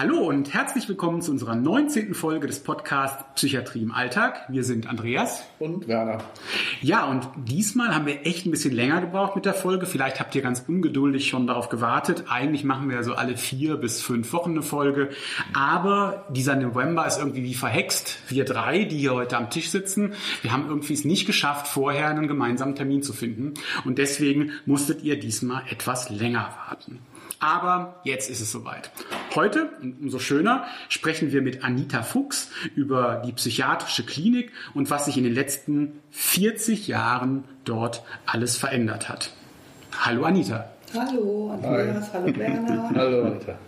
Hallo und herzlich willkommen zu unserer 19. Folge des Podcasts Psychiatrie im Alltag. Wir sind Andreas und Werner. Ja, und diesmal haben wir echt ein bisschen länger gebraucht mit der Folge. Vielleicht habt ihr ganz ungeduldig schon darauf gewartet. Eigentlich machen wir so alle vier bis fünf Wochen eine Folge. Aber dieser November ist irgendwie wie verhext. Wir drei, die hier heute am Tisch sitzen, wir haben irgendwie es nicht geschafft, vorher einen gemeinsamen Termin zu finden. Und deswegen musstet ihr diesmal etwas länger warten. Aber jetzt ist es soweit. Heute, umso schöner, sprechen wir mit Anita Fuchs über die psychiatrische Klinik und was sich in den letzten 40 Jahren dort alles verändert hat. Hallo Anita. Hallo Andreas, Hi. hallo Werner. hallo Anita.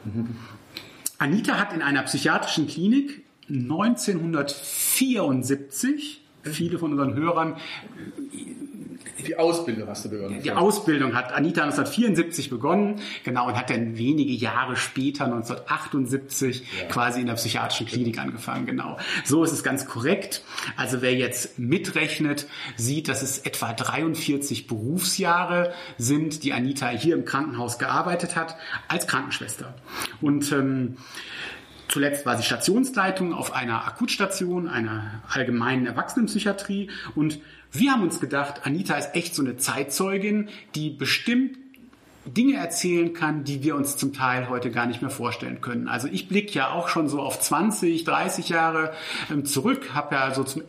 Anita hat in einer psychiatrischen Klinik 1974 viele von unseren Hörern die Ausbildung hast du begonnen. Die Ausbildung hat Anita 1974 begonnen, genau, und hat dann wenige Jahre später, 1978, ja. quasi in der psychiatrischen Klinik angefangen, genau. So ist es ganz korrekt. Also wer jetzt mitrechnet, sieht, dass es etwa 43 Berufsjahre sind, die Anita hier im Krankenhaus gearbeitet hat, als Krankenschwester. Und ähm, Zuletzt war sie Stationsleitung auf einer Akutstation, einer allgemeinen Erwachsenenpsychiatrie und wir haben uns gedacht, Anita ist echt so eine Zeitzeugin, die bestimmt Dinge erzählen kann, die wir uns zum Teil heute gar nicht mehr vorstellen können. Also ich blicke ja auch schon so auf 20, 30 Jahre ähm, zurück, habe ja so zum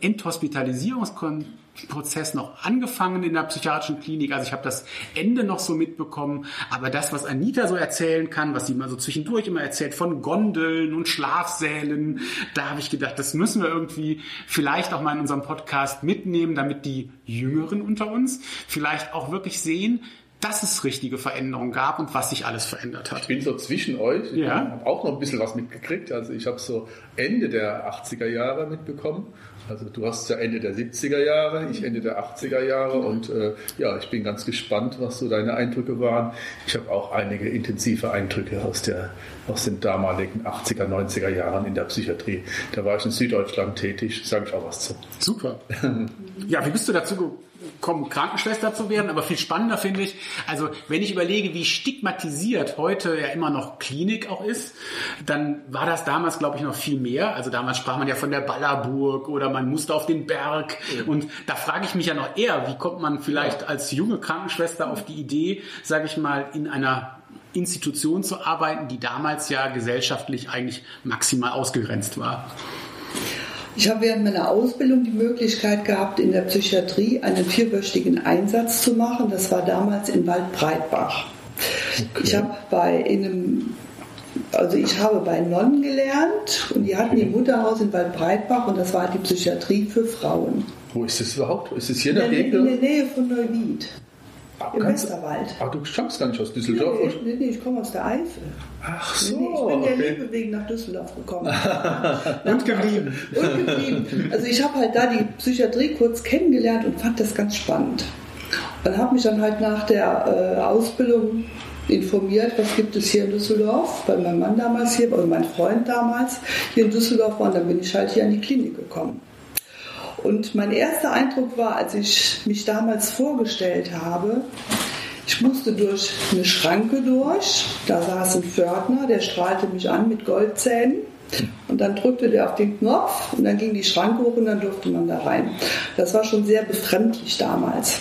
Enthospitalisierungsprozess noch angefangen in der psychiatrischen Klinik. Also ich habe das Ende noch so mitbekommen. Aber das, was Anita so erzählen kann, was sie mal so zwischendurch immer erzählt von Gondeln und Schlafsälen, da habe ich gedacht, das müssen wir irgendwie vielleicht auch mal in unserem Podcast mitnehmen, damit die Jüngeren unter uns vielleicht auch wirklich sehen, dass es richtige Veränderungen gab und was sich alles verändert hat. Ich bin so zwischen euch. Ich ja. habe auch noch ein bisschen was mitgekriegt. Also ich habe so Ende der 80er Jahre mitbekommen. Also du hast ja Ende der 70er Jahre, ich Ende der 80er Jahre und äh, ja, ich bin ganz gespannt, was so deine Eindrücke waren. Ich habe auch einige intensive Eindrücke aus, der, aus den damaligen 80er, 90er Jahren in der Psychiatrie. Da war ich in Süddeutschland tätig, sage ich auch was zu. Super. ja, wie bist du dazu kommen, Krankenschwester zu werden. Aber viel spannender finde ich, also wenn ich überlege, wie stigmatisiert heute ja immer noch Klinik auch ist, dann war das damals, glaube ich, noch viel mehr. Also damals sprach man ja von der Ballerburg oder man musste auf den Berg. Mhm. Und da frage ich mich ja noch eher, wie kommt man vielleicht ja. als junge Krankenschwester auf die Idee, sage ich mal, in einer Institution zu arbeiten, die damals ja gesellschaftlich eigentlich maximal ausgegrenzt war. Ich habe während meiner Ausbildung die Möglichkeit gehabt, in der Psychiatrie einen vierwöchigen Einsatz zu machen. Das war damals in Waldbreitbach. Okay. Ich habe bei in einem also ich habe bei Nonnen gelernt und die hatten ihr Mutterhaus in Waldbreitbach und das war die Psychiatrie für Frauen. Wo ist das überhaupt? Ist es hier in der, der, in der Nähe von Neuwied? Im Ganz, Westerwald. Ach, du stammst gar nicht aus Düsseldorf? Nee, nee, nee ich komme aus der Eifel. Ach so. Nee, ich bin okay. der Liebe wegen nach Düsseldorf gekommen. und geblieben. Und geblieben. Also ich habe halt da die Psychiatrie kurz kennengelernt und fand das ganz spannend. Und habe mich dann halt nach der äh, Ausbildung informiert, was gibt es hier in Düsseldorf, weil mein Mann damals hier, oder mein Freund damals hier in Düsseldorf war und dann bin ich halt hier an die Klinik gekommen. Und mein erster Eindruck war, als ich mich damals vorgestellt habe, ich musste durch eine Schranke durch, da saß ein Pförtner, der strahlte mich an mit Goldzähnen. Und dann drückte der auf den Knopf und dann ging die Schranke hoch und dann durfte man da rein. Das war schon sehr befremdlich damals.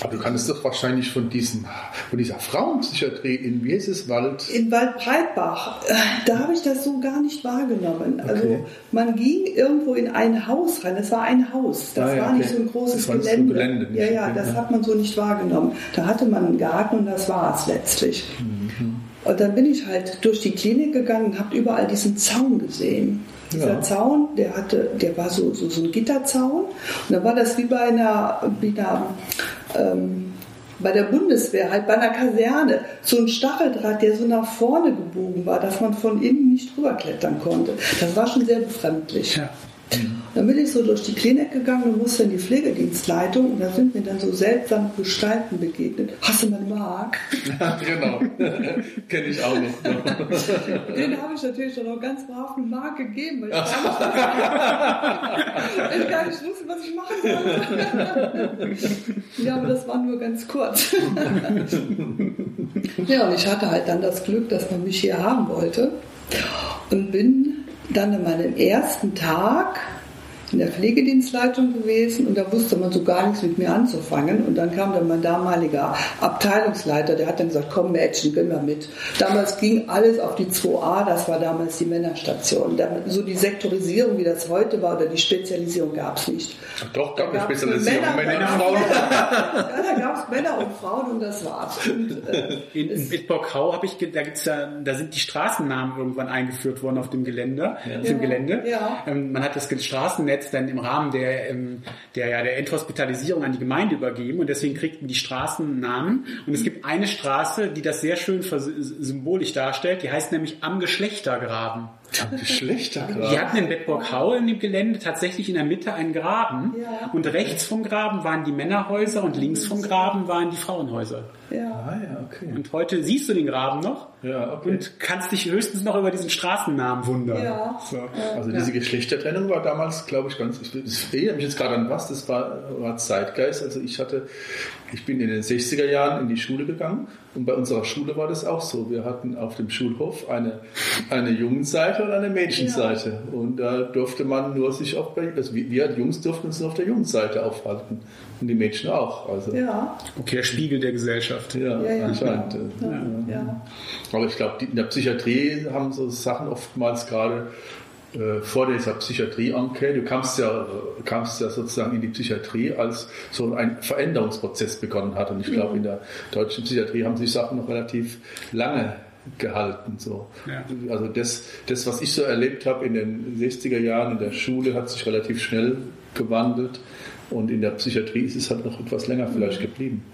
Aber du kannst doch wahrscheinlich von, diesen, von dieser Frauenpsychiatrie in, wie heißt es, Wald? In Waldbreitbach. Da habe ich das so gar nicht wahrgenommen. Okay. Also man ging irgendwo in ein Haus rein. Das war ein Haus. Das ah, ja, war okay. nicht so ein großes das Gelände. So Gelände ja, ja, das ja. hat man so nicht wahrgenommen. Da hatte man einen Garten und das war es letztlich. Mhm. Und dann bin ich halt durch die Klinik gegangen und habe überall diesen Zaun gesehen. Dieser ja. Zaun, der hatte, der war so, so, so ein Gitterzaun. Und dann war das wie bei einer, wie einer ähm, bei der Bundeswehr, halt bei einer Kaserne, so ein Stacheldraht, der so nach vorne gebogen war, dass man von innen nicht rüberklettern konnte. Das war schon sehr befremdlich. Ja. Dann bin ich so durch die Klinik gegangen und musste in die Pflegedienstleitung und da sind mir dann so seltsame Gestalten begegnet. Hast du mal Mark? genau, kenne ich auch noch. Den habe ich natürlich dann auch ganz brav eine Mark gegeben, weil ich gar nicht, gar nicht wusste, was ich machen sollte. ja, aber das war nur ganz kurz. ja, und ich hatte halt dann das Glück, dass man mich hier haben wollte. und bin dann an meinem ersten Tag in der Pflegedienstleitung gewesen und da wusste man so gar nichts mit mir anzufangen. Und dann kam dann mein damaliger Abteilungsleiter, der hat dann gesagt, komm Mädchen, geh mal mit. Damals ging alles auf die 2a, das war damals die Männerstation. So die Sektorisierung, wie das heute war, oder die Spezialisierung gab es nicht. Doch, gab es Spezialisierung, Männer, Männer und Frauen. ja, da gab es Männer und Frauen und das war's. Und, äh, in in Wittbock-Hau habe ich, da gibt's ja, da sind die Straßennamen irgendwann eingeführt worden auf dem Gelände, ja. auf dem Gelände. Ja. Ähm, man hat das Straßennetz jetzt dann im Rahmen der, ähm, der, ja, der Enthospitalisierung an die Gemeinde übergeben und deswegen kriegten die Straßen Namen. Und es gibt eine Straße, die das sehr schön symbolisch darstellt, die heißt nämlich Am Geschlechtergraben. Am Geschlechtergraben? Die hatten in Bedburg-Hau in dem Gelände tatsächlich in der Mitte einen Graben ja. und rechts vom Graben waren die Männerhäuser und links vom Graben waren die Frauenhäuser. Ja. Ah, ja, okay. Und heute siehst du den Graben noch ja, okay. und kannst dich höchstens noch über diesen Straßennamen wundern. Ja. So. Also diese Geschlechtertrennung war damals, glaube ich, ganz. Ich erinnere mich jetzt gerade an was. Das war, war Zeitgeist. Also ich hatte, ich bin in den 60er Jahren in die Schule gegangen und bei unserer Schule war das auch so. Wir hatten auf dem Schulhof eine, eine Jungenseite und eine Mädchenseite. Ja. Und da durfte man nur sich auch bei, also wir Jungs durften uns nur auf der Jungenseite aufhalten. Und die Mädchen auch. Also. Ja. Okay, Spiegel der Gesellschaft. Ja, ja, ja anscheinend. Ja, ja. Aber ich glaube, in der Psychiatrie haben so Sachen oftmals gerade äh, vor dieser Psychiatrie-Enquete, du kamst ja, kamst ja sozusagen in die Psychiatrie, als so ein Veränderungsprozess begonnen hat. Und ich glaube, in der deutschen Psychiatrie haben sich Sachen noch relativ lange gehalten. So. Ja. Also das, das, was ich so erlebt habe in den 60er Jahren in der Schule, hat sich relativ schnell gewandelt. Und in der Psychiatrie ist es halt noch etwas länger vielleicht geblieben.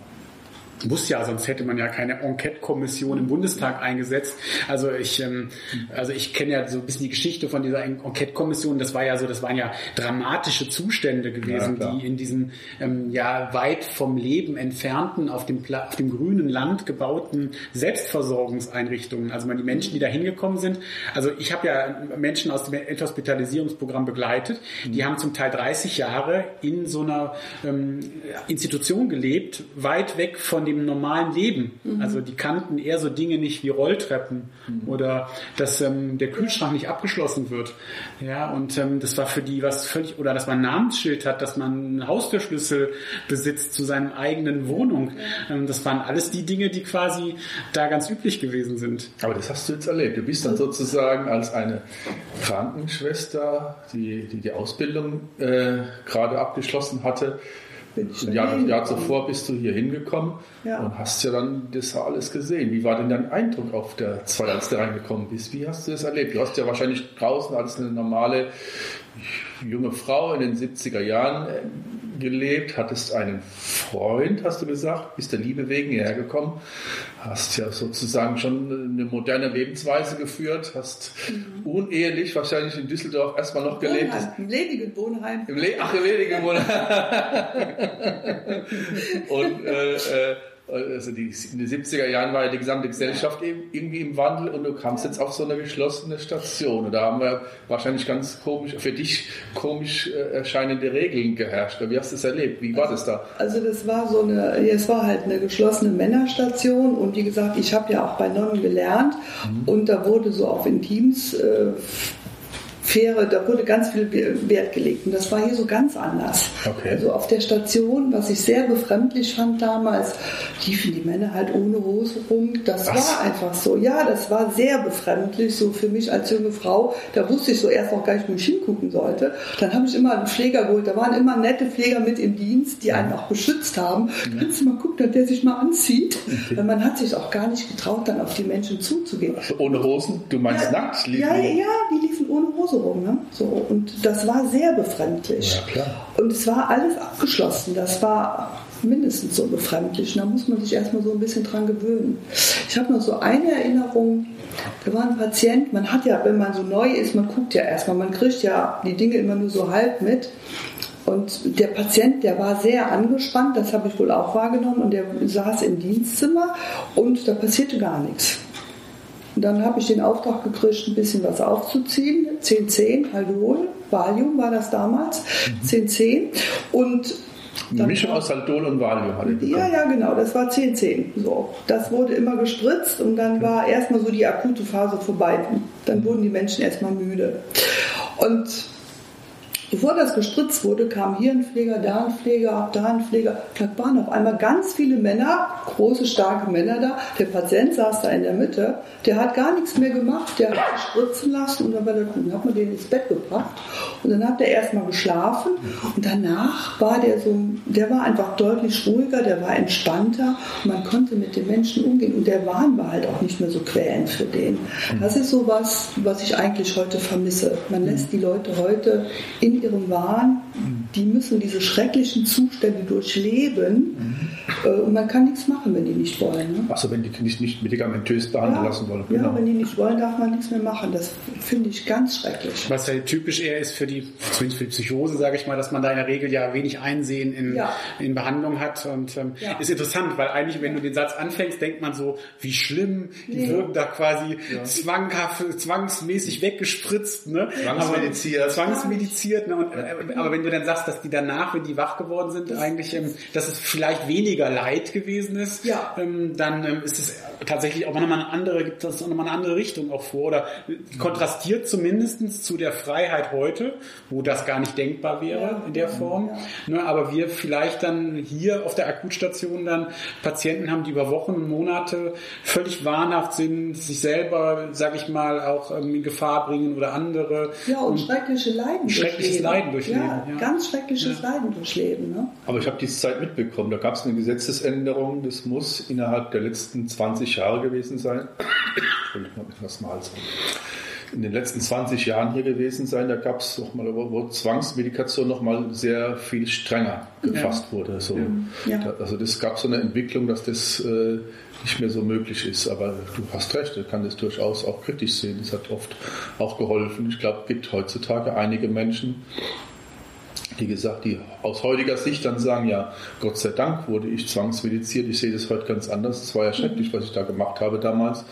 Muss ja, sonst hätte man ja keine Enquete-Kommission im Bundestag eingesetzt. Also ich, ähm, also ich kenne ja so ein bisschen die Geschichte von dieser Enquete-Kommission. Das war ja so, das waren ja dramatische Zustände gewesen, ja, die in diesen ähm, ja weit vom Leben entfernten, auf dem, auf dem grünen Land gebauten Selbstversorgungseinrichtungen. Also man die Menschen, die da hingekommen sind. Also ich habe ja Menschen aus dem Enthospitalisierungsprogramm begleitet. Die haben zum Teil 30 Jahre in so einer ähm, Institution gelebt, weit weg von dem normalen Leben. Mhm. Also die kannten eher so Dinge nicht wie Rolltreppen mhm. oder dass ähm, der Kühlschrank nicht abgeschlossen wird. Ja, und ähm, das war für die was völlig, oder dass man ein Namensschild hat, dass man einen Haustürschlüssel besitzt zu seiner eigenen Wohnung. Ähm, das waren alles die Dinge, die quasi da ganz üblich gewesen sind. Aber das hast du jetzt erlebt. Du bist dann sozusagen als eine Krankenschwester, die die, die Ausbildung äh, gerade abgeschlossen hatte, ein Jahr, Jahr zuvor bist du hier hingekommen ja. und hast ja dann das alles gesehen. Wie war denn dein Eindruck auf der Zeit, als du reingekommen bist? Wie hast du das erlebt? Du hast ja wahrscheinlich draußen als eine normale junge Frau in den 70er Jahren äh, gelebt, hattest einen Freund, hast du gesagt, bist der Liebe wegen hierher gekommen, hast ja sozusagen schon eine moderne Lebensweise geführt, hast mhm. unehelich wahrscheinlich in Düsseldorf erstmal noch gelebt. Im ledigen Wohnheim. Im Le Ach, im ledigen Wohnheim. Und äh, äh, also die, in den 70er Jahren war ja die gesamte Gesellschaft eben irgendwie im Wandel und du kamst jetzt auf so eine geschlossene Station. Und da haben wir wahrscheinlich ganz komisch, für dich komisch äh, erscheinende Regeln geherrscht. Wie hast du das erlebt? Wie war also, das da? Also das war so eine, es war halt eine geschlossene Männerstation und wie gesagt, ich habe ja auch bei Nonnen gelernt mhm. und da wurde so auf Intims äh, Fähre, da wurde ganz viel Wert gelegt. Und das war hier so ganz anders. Okay. Also auf der Station, was ich sehr befremdlich fand damals, liefen die Männer halt ohne Hose rum. Das was? war einfach so. Ja, das war sehr befremdlich, so für mich als junge Frau. Da wusste ich so erst noch gar nicht, wo ich hingucken sollte. Dann habe ich immer einen Pfleger geholt. Da waren immer nette Pfleger mit im Dienst, die einen auch beschützt haben. Ja. Kannst du mal gucken, dass der sich mal anzieht? Okay. Weil man hat sich auch gar nicht getraut, dann auf die Menschen zuzugehen. Also ohne Hosen? Du meinst ja, nackt? Ja, ja, die ohne Hose rum. Ne? So, und das war sehr befremdlich. Ja. Und es war alles abgeschlossen. Das war mindestens so befremdlich. Da muss man sich erstmal so ein bisschen dran gewöhnen. Ich habe noch so eine Erinnerung. Da war ein Patient, man hat ja, wenn man so neu ist, man guckt ja erstmal, man kriegt ja die Dinge immer nur so halb mit. Und der Patient, der war sehr angespannt, das habe ich wohl auch wahrgenommen, und der saß im Dienstzimmer und da passierte gar nichts. Und dann habe ich den Auftrag gekriegt, ein bisschen was aufzuziehen. 1010, Haldol, Valium war das damals, mhm. 1010. Und Eine Mischung aus Saldol und Valium hatte ich Ja, ja, genau. Das war 10-10. So. Das wurde immer gespritzt und dann war erstmal so die akute Phase vorbei. Dann wurden die Menschen erstmal müde. Und Bevor das gespritzt wurde, kam hier ein Pfleger, da ein Pfleger, da ein Pfleger. Da waren auf einmal ganz viele Männer, große, starke Männer da. Der Patient saß da in der Mitte. Der hat gar nichts mehr gemacht. Der hat spritzen lassen und dann hat man den ins Bett gebracht. Und dann hat er erstmal geschlafen. Und danach war der so, der war einfach deutlich ruhiger, der war entspannter. Und man konnte mit den Menschen umgehen. Und der Wahn war halt auch nicht mehr so quälend für den. Das ist so was, was ich eigentlich heute vermisse. Man lässt die Leute heute in ihrem Wahn, die müssen diese schrecklichen Zustände durchleben mhm. und man kann nichts machen, wenn die nicht wollen. Ne? Also wenn die nicht, nicht medikamentös behandeln ja, lassen wollen. Genau. Ja, wenn die nicht wollen, darf man nichts mehr machen. Das finde ich ganz schrecklich. Was ja typisch eher ist für die, zumindest für die Psychose, sage ich mal, dass man da in der Regel ja wenig Einsehen in, ja. in Behandlung hat. Und ähm, ja. ist interessant, weil eigentlich, wenn du den Satz anfängst, denkt man so, wie schlimm, die nee. wirken da quasi zwanghaft, zwangsmäßig weggespritzt. Ne? Zwangsmediziert. Zwangsmediziert. Ne? Und, äh, aber wenn du dann sagst, dass die danach, wenn die wach geworden sind, eigentlich, ähm, dass es vielleicht weniger Leid gewesen ist, ja. ähm, dann ähm, ist es tatsächlich auch nochmal eine andere, gibt das nochmal eine andere Richtung auch vor oder kontrastiert zumindest zu der Freiheit heute, wo das gar nicht denkbar wäre ja. in der Form. Ja. Ne, aber wir vielleicht dann hier auf der Akutstation dann Patienten haben, die über Wochen und Monate völlig wahnhaft sind, sich selber, sag ich mal, auch ähm, in Gefahr bringen oder andere. Ja, und, und schreckliche Leiden. Schreckliches Leiden durchleben. Ja, ja. ganz schreckliches ja. Leiden durchleben. Ne? Aber ich habe diese Zeit mitbekommen. Da gab es eine Gesetzesänderung, das muss innerhalb der letzten 20 Jahre gewesen sein. das mal so in den letzten 20 Jahren hier gewesen sein. Da gab es noch mal, wo Zwangsmedikation noch mal sehr viel strenger gefasst ja. wurde. So. Ja. Da, also das gab so eine Entwicklung, dass das äh, nicht mehr so möglich ist. Aber du hast recht, ich kann das durchaus auch kritisch sehen. Das hat oft auch geholfen. Ich glaube, es gibt heutzutage einige Menschen, wie gesagt, die aus heutiger Sicht dann sagen, ja, Gott sei Dank wurde ich zwangsmediziert. Ich sehe das heute ganz anders. Es war ja schrecklich, was ich da gemacht habe damals.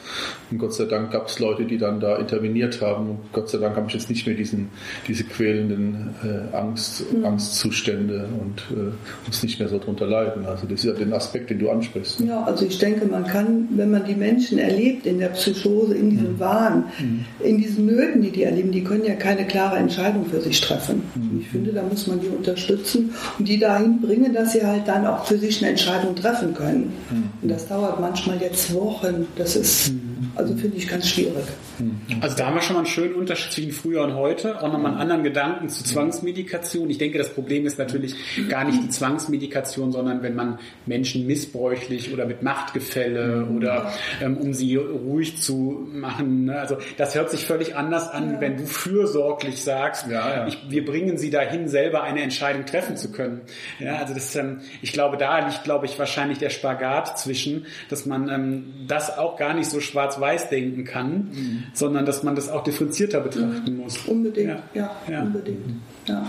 Und Gott sei Dank gab es Leute, die dann da interveniert haben. Und Gott sei Dank habe ich jetzt nicht mehr diesen, diese quälenden äh, Angst, mhm. Angstzustände und äh, muss nicht mehr so drunter leiden. Also das ist ja den Aspekt, den du ansprichst. Ja, also ich denke, man kann, wenn man die Menschen erlebt in der Psychose, in diesem mhm. Wahn, mhm. in diesen Nöten, die die erleben, die können ja keine klare Entscheidung für sich treffen. Mhm. Ich finde, da muss man die unterstützen und die dahin bringen, dass sie halt dann auch für sich eine Entscheidung treffen können. Mhm. Und das dauert manchmal jetzt Wochen. Das ist, mhm. Also finde ich ganz schwierig. Mhm. Also da haben wir schon mal einen schönen Unterschied zwischen früher und heute. Auch nochmal einen anderen Gedanken zu Zwangsmedikation. Ich denke, das Problem ist natürlich gar nicht die Zwangsmedikation, sondern wenn man Menschen missbräuchlich oder mit Machtgefälle oder ähm, um sie ruhig zu machen. Ne? Also das hört sich völlig anders an, ja. wenn du fürsorglich sagst, ja, ja. Ich, wir bringen sie dahin, selber eine Entscheidung treffen zu können. Ja, also das, ähm, ich glaube, da liegt, glaube ich, wahrscheinlich der Spagat zwischen, dass man ähm, das auch gar nicht so schwarz-weiß denken kann, mhm. sondern dass man das auch differenzierter betrachten mhm. muss. Unbedingt, ja, ja, unbedingt. Ja.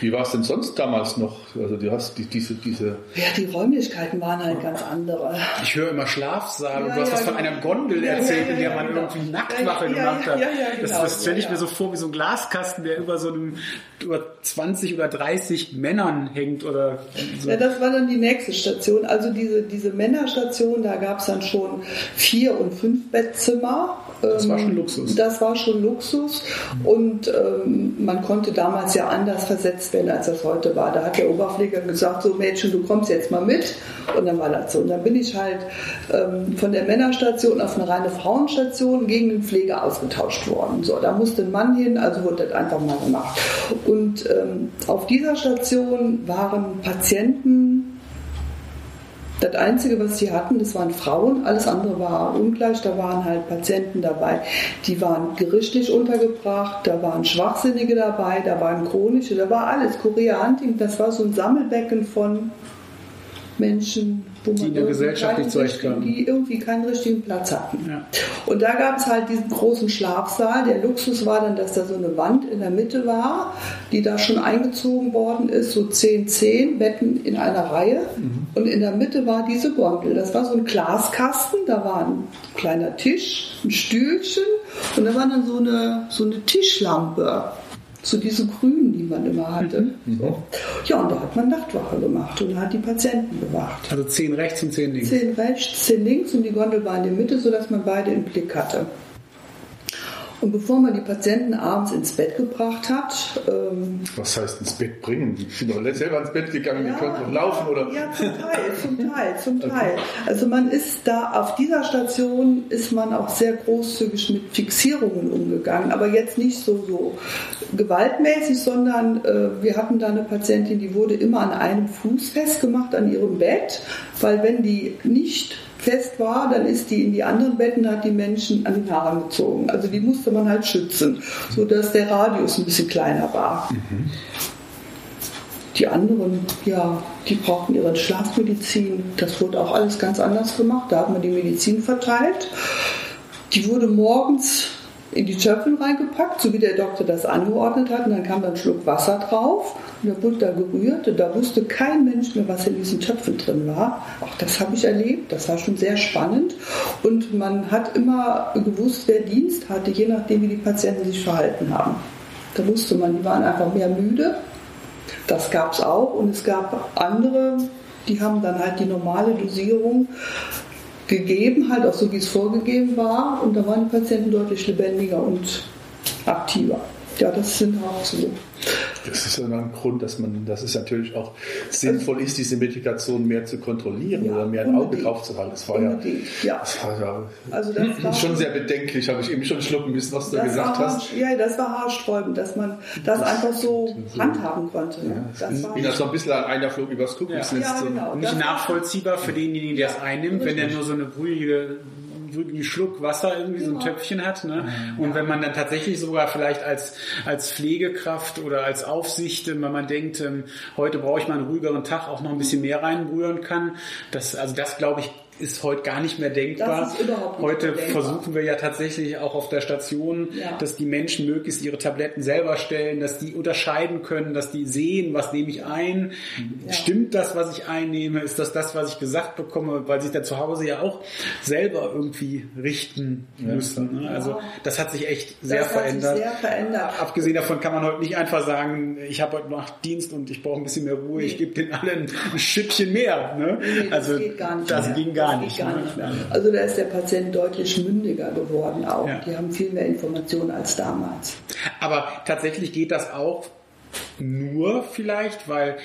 Wie war es denn sonst damals noch? Also du hast die, diese, diese. Ja, die Räumlichkeiten waren halt ganz andere. Ich höre immer Schlafsaal ja, du hast ja, was von einer Gondel ja, erzählt, in der man genau. irgendwie Nacktwache gemacht hat. das, genau. das stelle ich mir so vor wie so ein Glaskasten, der über so einem über 20 oder 30 Männern hängt oder so. Ja, das war dann die nächste Station. Also diese, diese Männerstation, da gab es dann schon vier und fünf Bettzimmer. Das war schon ähm, Luxus. Das war schon Luxus. Und ähm, man konnte damals ja anders versetzt werden, als das heute war. Da hat der Oberpfleger gesagt, so Mädchen, du kommst jetzt mal mit. Und dann war das so. Und dann bin ich halt ähm, von der Männerstation auf eine reine Frauenstation gegen den Pfleger ausgetauscht worden. So, da musste ein Mann hin, also wurde das einfach mal gemacht. Und ähm, auf dieser Station waren Patienten, das Einzige, was sie hatten, das waren Frauen, alles andere war ungleich. Da waren halt Patienten dabei, die waren gerichtlich untergebracht, da waren Schwachsinnige dabei, da waren chronische, da war alles. Korea das war so ein Sammelbecken von Menschen, wo die in der Gesellschaft nicht zurechtkamen. Die irgendwie keinen richtigen Platz hatten. Ja. Und da gab es halt diesen großen Schlafsaal. Der Luxus war dann, dass da so eine Wand in der Mitte war, die da schon eingezogen worden ist, so 10, 10 Betten in einer Reihe. Mhm. Und in der Mitte war diese Gondel. Das war so ein Glaskasten, da war ein kleiner Tisch, ein Stühlchen und da war dann so eine, so eine Tischlampe zu diesen Grünen, die man immer hatte. Mhm. So. Ja, und da hat man Nachtwache gemacht und hat die Patienten bewacht. Also zehn rechts und zehn links? Zehn rechts, zehn links und die Gondel war in der Mitte, sodass man beide im Blick hatte. Und bevor man die Patienten abends ins Bett gebracht hat. Ähm, Was heißt ins Bett bringen? Die sind doch selber ins Bett gegangen, ja, die können doch laufen, oder? Ja, zum Teil, zum Teil, zum Teil. Also man ist da, auf dieser Station ist man auch sehr großzügig mit Fixierungen umgegangen, aber jetzt nicht so, so gewaltmäßig, sondern äh, wir hatten da eine Patientin, die wurde immer an einem Fuß festgemacht an ihrem Bett, weil wenn die nicht fest war, dann ist die in die anderen Betten, hat die Menschen an den Haaren gezogen. Also die musste man halt schützen, sodass der Radius ein bisschen kleiner war. Mhm. Die anderen, ja, die brauchten ihre Schlafmedizin. Das wurde auch alles ganz anders gemacht. Da hat man die Medizin verteilt. Die wurde morgens in die Töpfen reingepackt, so wie der Doktor das angeordnet hat. Und dann kam dann ein Schluck Wasser drauf und da wurde da gerührt. Und da wusste kein Mensch mehr, was in diesen Töpfen drin war. Auch das habe ich erlebt. Das war schon sehr spannend. Und man hat immer gewusst, wer Dienst hatte, je nachdem, wie die Patienten sich verhalten haben. Da wusste man, die waren einfach mehr müde. Das gab es auch. Und es gab andere, die haben dann halt die normale Dosierung gegeben, halt auch so wie es vorgegeben war. Und da waren die Patienten deutlich lebendiger und aktiver. Ja, das sind auch so das ist ein Grund, dass man, dass es natürlich auch sinnvoll ist, diese Medikation mehr zu kontrollieren ja, oder mehr ein Auge drauf zu halten. Das war ja, ja. Das war ja also das war schon sehr bedenklich, habe ich eben schon schlucken müssen, was du gesagt hast. Ja, das war haarsträubend, dass man das, das einfach so, handhaben konnte. Ja, das war wie das so ein bisschen einer Flug übers Kuckucksnest. Ja, genau. Nicht nachvollziehbar für denjenigen, der es einnimmt, wenn er nur so eine brühige einen Schluck Wasser irgendwie so ein Töpfchen hat. Ne? Und wenn man dann tatsächlich sogar vielleicht als, als Pflegekraft oder als Aufsicht, wenn man denkt, ähm, heute brauche ich mal einen ruhigeren Tag, auch noch ein bisschen mehr reinrühren kann, das, also das glaube ich ist heute gar nicht mehr denkbar. Nicht heute denkbar. versuchen wir ja tatsächlich auch auf der Station, ja. dass die Menschen möglichst ihre Tabletten selber stellen, dass die unterscheiden können, dass die sehen, was nehme ich ein, ja. stimmt das, was ich einnehme, ist das das, was ich gesagt bekomme, weil sich da zu Hause ja auch selber irgendwie richten ja. müssen. Ne? Also das hat sich echt sehr das verändert. sehr verändert. Abgesehen davon kann man heute nicht einfach sagen, ich habe heute noch Dienst und ich brauche ein bisschen mehr Ruhe, nee. ich gebe den allen ein Schüppchen mehr. Ne? Nee, also das, geht gar nicht das ging gar gar nicht. Gar ne? nicht. Also da ist der Patient deutlich mündiger geworden auch. Ja. Die haben viel mehr Informationen als damals. Aber tatsächlich geht das auch nur vielleicht, weil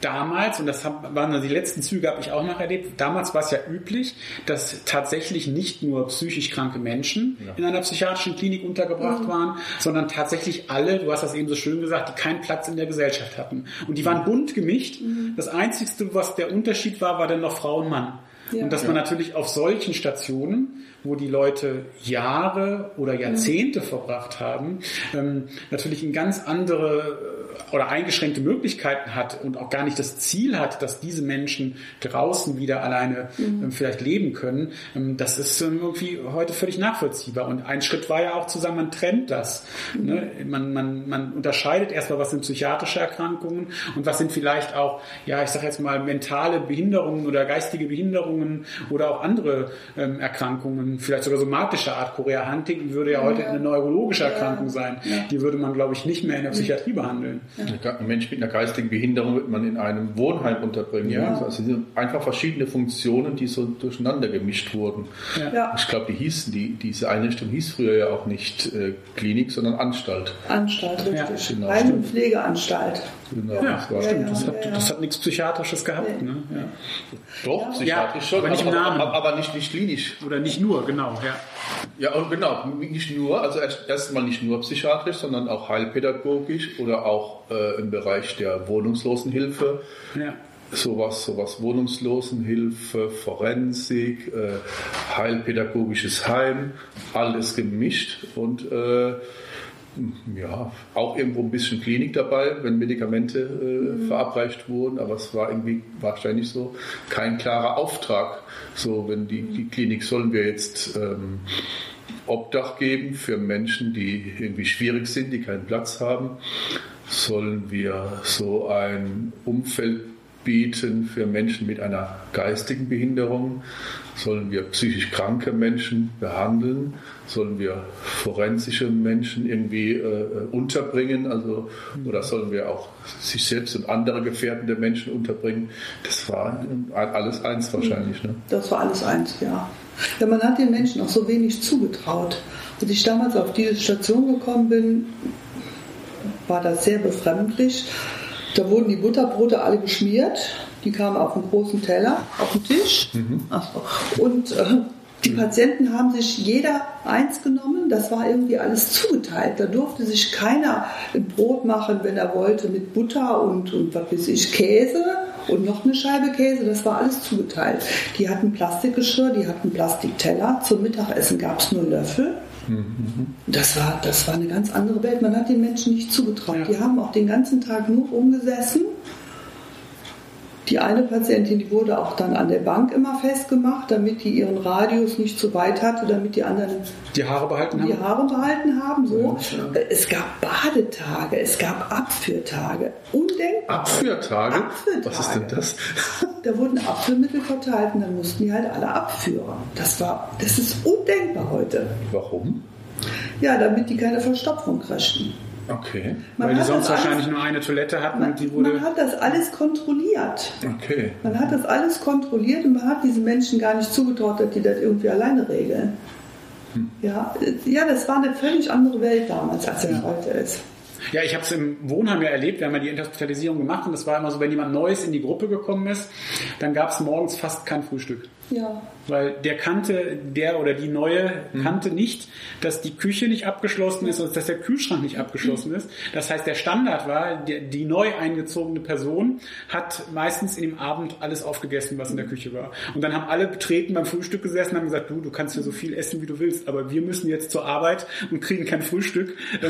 damals, und das waren die letzten Züge, habe ich auch noch erlebt, damals war es ja üblich, dass tatsächlich nicht nur psychisch kranke Menschen ja. in einer psychiatrischen Klinik untergebracht mhm. waren, sondern tatsächlich alle, du hast das eben so schön gesagt, die keinen Platz in der Gesellschaft hatten. Und die waren bunt gemischt. Mhm. Das Einzige, was der Unterschied war, war dann noch Frau und Mann. Ja. Und dass man natürlich auf solchen Stationen, wo die Leute Jahre oder Jahrzehnte mhm. verbracht haben, ähm, natürlich in ganz andere oder eingeschränkte Möglichkeiten hat und auch gar nicht das Ziel hat, dass diese Menschen draußen wieder alleine mhm. ähm, vielleicht leben können, ähm, das ist ähm, irgendwie heute völlig nachvollziehbar. Und ein Schritt war ja auch zu sagen, man trennt das. Mhm. Ne? Man, man, man unterscheidet erstmal, was sind psychiatrische Erkrankungen und was sind vielleicht auch, ja, ich sage jetzt mal, mentale Behinderungen oder geistige Behinderungen oder auch andere ähm, Erkrankungen, vielleicht sogar somatische Art. Korea Hunting würde ja heute eine neurologische Erkrankung sein. Die würde man, glaube ich, nicht mehr in der Psychiatrie behandeln. Ein Mensch mit einer geistigen Behinderung wird man in einem Wohnheim unterbringen. Ja. Also es sind einfach verschiedene Funktionen, die so durcheinander gemischt wurden. Ja. Ich glaube, die hießen, die, diese Einrichtung hieß früher ja auch nicht äh, Klinik, sondern Anstalt. Anstalt, richtig. Ja. Genau. Pflegeanstalt. Genau, ja, das, stimmt. Das, hat, das hat nichts Psychiatrisches gehabt. Ne? Ja. Doch, psychiatrisch schon, aber nicht im Namen. Aber, aber, nicht, nicht klinisch. Oder nicht nur, genau. Ja, ja und genau, nicht nur, also erstmal nicht nur psychiatrisch, sondern auch heilpädagogisch oder auch äh, im Bereich der Wohnungslosenhilfe. Ja. Sowas, sowas Wohnungslosenhilfe, Forensik, äh, heilpädagogisches Heim, alles gemischt und äh, ja, auch irgendwo ein bisschen Klinik dabei, wenn Medikamente äh, mhm. verabreicht wurden, aber es war irgendwie wahrscheinlich so kein klarer Auftrag. So, wenn die, die Klinik sollen wir jetzt ähm, Obdach geben für Menschen, die irgendwie schwierig sind, die keinen Platz haben, sollen wir so ein Umfeld bieten für Menschen mit einer geistigen Behinderung? Sollen wir psychisch kranke Menschen behandeln? Sollen wir forensische Menschen irgendwie äh, unterbringen? Also, oder sollen wir auch sich selbst und andere gefährdende Menschen unterbringen? Das war alles eins wahrscheinlich. Ne? Das war alles eins, ja. ja. Man hat den Menschen auch so wenig zugetraut. Als ich damals auf diese Station gekommen bin, war das sehr befremdlich. Da wurden die Butterbrote alle geschmiert. Die kamen auf einen großen Teller auf den Tisch. Mhm. Und äh, die Patienten haben sich jeder eins genommen. Das war irgendwie alles zugeteilt. Da durfte sich keiner ein Brot machen, wenn er wollte, mit Butter und, und was weiß ich, Käse und noch eine Scheibe Käse. Das war alles zugeteilt. Die hatten Plastikgeschirr, die hatten Plastikteller. Zum Mittagessen gab es nur Löffel. Das war, das war eine ganz andere Welt. Man hat den Menschen nicht zugetraut. Die haben auch den ganzen Tag nur rumgesessen. Die eine Patientin, die wurde auch dann an der Bank immer festgemacht, damit die ihren Radius nicht zu weit hatte, damit die anderen die Haare behalten die haben. Haare behalten haben. So. Ja, es gab Badetage, es gab Abführtage. Undenkbar. Abführtage? Abführtage? Was ist denn das? Da wurden Abführmittel verteilt und dann mussten die halt alle abführen. Das war, das ist undenkbar heute. Warum? Ja, damit die keine Verstopfung kriegten. Okay. Man Weil die sonst wahrscheinlich nur eine Toilette hatten man, und die wurde. Man hat das alles kontrolliert. Okay. Man hat das alles kontrolliert und man hat diesen Menschen gar nicht zugetraut, dass die das irgendwie alleine regeln. Hm. Ja, ja, das war eine völlig andere Welt damals, als es ja. heute ist. Ja, ich habe es im Wohnheim ja erlebt, wir haben ja die Interhospitalisierung gemacht und das war immer so, wenn jemand Neues in die Gruppe gekommen ist, dann gab es morgens fast kein Frühstück. Ja. Weil der kannte, der oder die Neue mhm. kannte nicht, dass die Küche nicht abgeschlossen ist und dass der Kühlschrank nicht abgeschlossen ist. Das heißt, der Standard war, die, die neu eingezogene Person hat meistens in dem Abend alles aufgegessen, was in der Küche war. Und dann haben alle betreten beim Frühstück gesessen und haben gesagt, du, du kannst ja so viel essen, wie du willst, aber wir müssen jetzt zur Arbeit und kriegen kein Frühstück.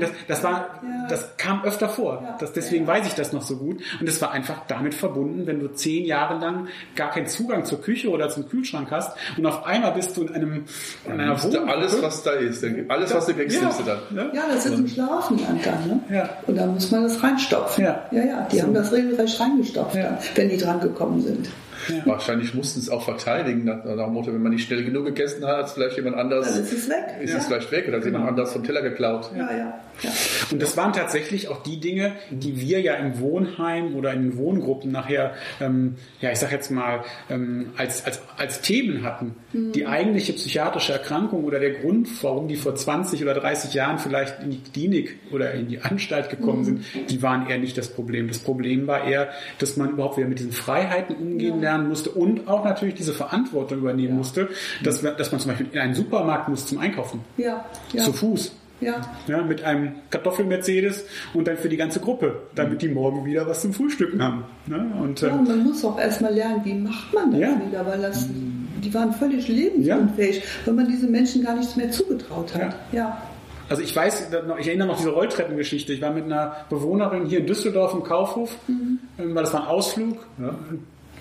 das, das war, ja. das kam öfter vor. Ja. Das, deswegen ja. weiß ich das noch so gut. Und es war einfach damit verbunden, wenn du zehn Jahre lang gar keinen Zugang zur Küche oder zum Kühlschrank hast und auf einmal bist du in einem in einer Wohnung. Alles, was da ist, alles, was du kriegst, ja. nimmst du dann. Ja, das ist im Schlafenland dann. Ne? Ja. Und da muss man das reinstopfen. Ja, ja, ja die so. haben das regelrecht reingestopft, ja. dann, wenn die dran gekommen sind. Ja. Wahrscheinlich mussten es auch verteidigen, nach, nach dem Motto, wenn man nicht schnell genug gegessen hat, ist vielleicht jemand anders. Dann ist es weg. Ist ja. es vielleicht weg oder hat genau. jemand anders vom Teller geklaut. Ja, ja, ja. Und das waren tatsächlich auch die Dinge, die wir ja im Wohnheim oder in Wohngruppen nachher, ähm, ja, ich sag jetzt mal, ähm, als, als, als Themen hatten. Mhm. Die eigentliche psychiatrische Erkrankung oder der Grund, warum die vor 20 oder 30 Jahren vielleicht in die Klinik oder in die Anstalt gekommen mhm. sind, die waren eher nicht das Problem. Das Problem war eher, dass man überhaupt wieder mit diesen Freiheiten umgehen ja lernen musste und auch natürlich diese Verantwortung übernehmen ja. musste, dass, dass man zum Beispiel in einen Supermarkt muss zum Einkaufen. Ja. ja. Zu Fuß. Ja. ja. Mit einem Kartoffel-Mercedes und dann für die ganze Gruppe, damit die morgen wieder was zum Frühstücken haben. Ne? Und, ja, ähm, man muss auch erstmal lernen, wie macht man das ja. wieder, weil das, die waren völlig lebensunfähig, ja. weil man diesen Menschen gar nichts mehr zugetraut hat. ja. Also ich weiß, ich erinnere noch diese Rolltreppengeschichte. Ich war mit einer Bewohnerin hier in Düsseldorf im Kaufhof, mhm. Ähm, weil das war ein Ausflug. Ja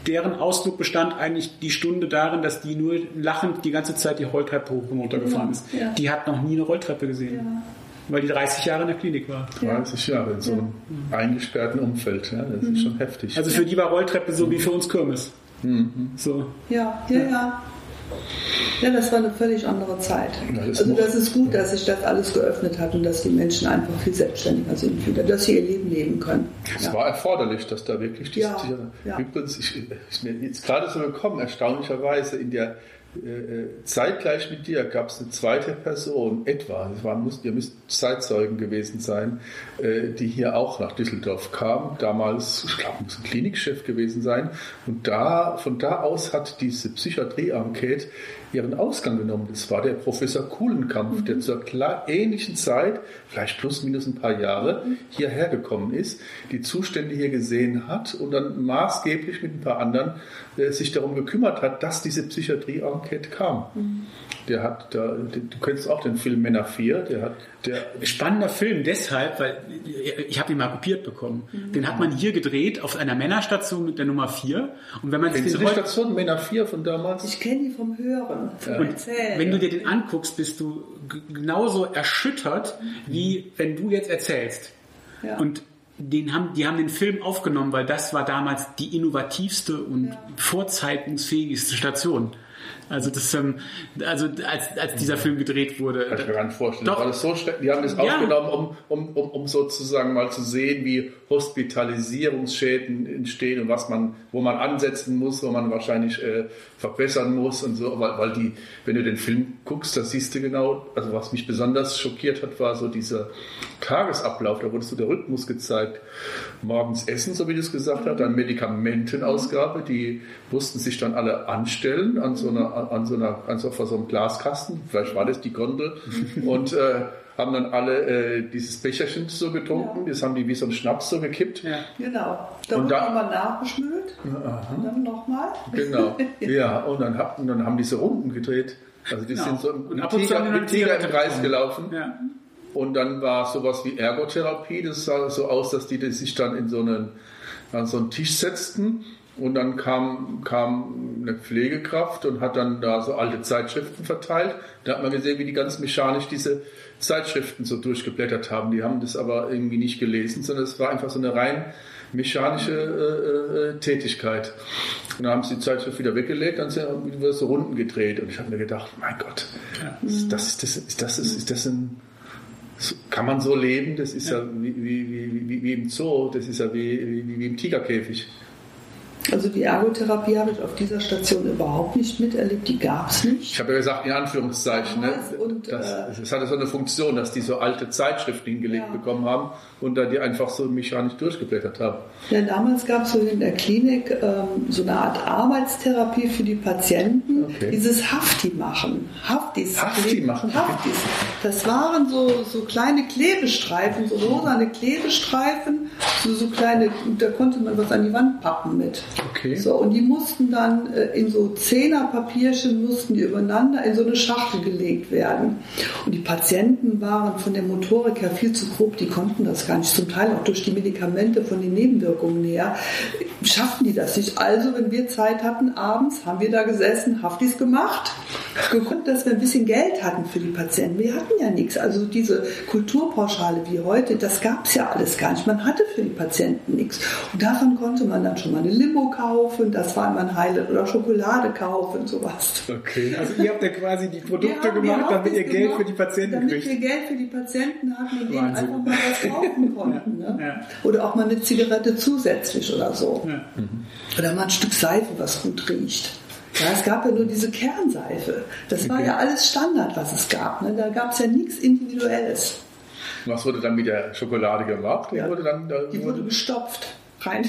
deren Ausflug bestand eigentlich die Stunde darin, dass die nur lachend die ganze Zeit die Rolltreppe hoch und runter gefahren ist. Ja. Die hat noch nie eine Rolltreppe gesehen. Ja. Weil die 30 Jahre in der Klinik war. 30 Jahre in so einem eingesperrten Umfeld. Ja, das mhm. ist schon heftig. Also für die war Rolltreppe so mhm. wie für uns Kirmes. Mhm. So. Ja, ja, ja. Ja, das war eine völlig andere Zeit. also das ist gut, dass sich das alles geöffnet hat und dass die Menschen einfach viel selbstständiger sind wieder, dass sie ihr Leben leben können. Es ja. war erforderlich, dass da wirklich diese ja, ja. Übrigens, ich, ich mir jetzt gerade so gekommen, erstaunlicherweise in der zeitgleich mit dir gab es eine zweite Person, etwa, war, ihr müsst Zeitzeugen gewesen sein, äh, die hier auch nach Düsseldorf kam. Damals, ich glaube, muss ein Klinikchef gewesen sein. Und da, von da aus hat diese Psychiatrie-Enquete ihren Ausgang genommen. Das war der Professor Kuhlenkampf, mhm. der zur ähnlichen Zeit, vielleicht plus minus ein paar Jahre, mhm. hierher gekommen ist, die Zustände hier gesehen hat und dann maßgeblich mit ein paar anderen äh, sich darum gekümmert hat, dass diese Psychiatrie-Enquete kam. Mhm. Der hat da, du kennst auch den Film Männer 4, der hat der spannender Film deshalb, weil ich habe ihn mal kopiert bekommen. Mhm. Den hat man hier gedreht auf einer Männerstation mit der Nummer 4 und wenn man Kennst du die Station Männer 4 von damals? Ich kenne die vom Hören. Ja. Und wenn du dir den anguckst, bist du genauso erschüttert, wie wenn du jetzt erzählst. Ja. Und den haben, die haben den Film aufgenommen, weil das war damals die innovativste und ja. vorzeigungsfähigste Station. Also das, ähm, also als, als dieser Film gedreht wurde. Kann ich mir gar nicht vorstellen. Doch, war das so die haben das ja. aufgenommen, um, um, um, um sozusagen mal zu sehen, wie Hospitalisierungsschäden entstehen und was man, wo man ansetzen muss, wo man wahrscheinlich äh, verbessern muss und so, weil, weil die, wenn du den Film guckst, da siehst du genau, also was mich besonders schockiert hat, war so dieser Tagesablauf, da wurde so der Rhythmus gezeigt. Morgens Essen, so wie du es gesagt hast, dann Medikamentenausgabe, die mussten sich dann alle anstellen an so einer, an so einer, an so, vor so einem Glaskasten, vielleicht war das die Gondel, und äh, haben dann alle äh, dieses Becherchen so getrunken, ja. das haben die wie so ein Schnaps so gekippt. Ja. Genau. Da und dann nochmal nachgeschmült ja, und dann nochmal. Genau. ja, und dann, und dann haben die so Runden gedreht. Also die genau. sind so im, Tiger, mit Tiger im Kreis gelaufen. Ja. Und dann war sowas wie Ergotherapie. Das sah so aus, dass die sich dann in so einen, an so einen Tisch setzten. Und dann kam, kam eine Pflegekraft und hat dann da so alte Zeitschriften verteilt. Da hat man gesehen, wie die ganz mechanisch diese Zeitschriften so durchgeblättert haben. Die haben das aber irgendwie nicht gelesen, sondern es war einfach so eine rein mechanische äh, äh, Tätigkeit. Und dann haben sie die Zeitschrift wieder weggelegt, dann sind wieder so Runden gedreht. Und ich habe mir gedacht, mein Gott, ist, das, ist, das, ist, das, ist, ist das ein kann man so leben? Das ist ja, ja wie, wie, wie, wie, im Zoo, das ist ja wie, wie im Tigerkäfig. Also die Ergotherapie habe ich auf dieser Station überhaupt nicht miterlebt, die gab es nicht. Ich habe ja gesagt, in Anführungszeichen. Ne? Und, das, äh, das hatte so eine Funktion, dass die so alte Zeitschriften hingelegt ja. bekommen haben und da die einfach so mechanisch durchgeblättert haben. Ja, damals gab es so in der Klinik ähm, so eine Art Arbeitstherapie für die Patienten, okay. dieses Hafti machen. Haftis. Hafti machen? Haftis. Das waren so, so kleine Klebestreifen, so rosane Klebestreifen, so, so kleine, da konnte man was an die Wand pappen mit. Okay. So, und die mussten dann äh, in so Zehnerpapierchen mussten die übereinander in so eine Schachtel gelegt werden. Und die Patienten waren von der Motorik her viel zu grob, die konnten das gar nicht. Zum Teil auch durch die Medikamente von den Nebenwirkungen her schafften die das nicht. Also, wenn wir Zeit hatten, abends haben wir da gesessen, Haftis gemacht, geguckt, dass wir ein bisschen Geld hatten für die Patienten. Wir hatten ja nichts. Also diese Kulturpauschale wie heute, das gab es ja alles gar nicht. Man hatte für die Patienten nichts. Und davon konnte man dann schon mal eine Limo kaufen, das war immer ein Highlight, oder Schokolade kaufen, sowas. Okay, also ihr habt ja quasi die Produkte ja, gemacht, damit ihr Geld für die Patienten damit kriegt. Damit wir Geld für die Patienten hatten und denen einfach mal was kaufen konnten. Ja. Ne? Ja. Oder auch mal eine Zigarette zusätzlich oder so. Mhm. Oder mal ein Stück Seife, was gut riecht. Ja, es gab ja nur diese Kernseife. Das war ja alles Standard, was es gab. Ne? Da gab es ja nichts Individuelles. Was wurde dann mit der Schokolade gemacht? Die, ja, wurde, dann, die wurde gestopft rein.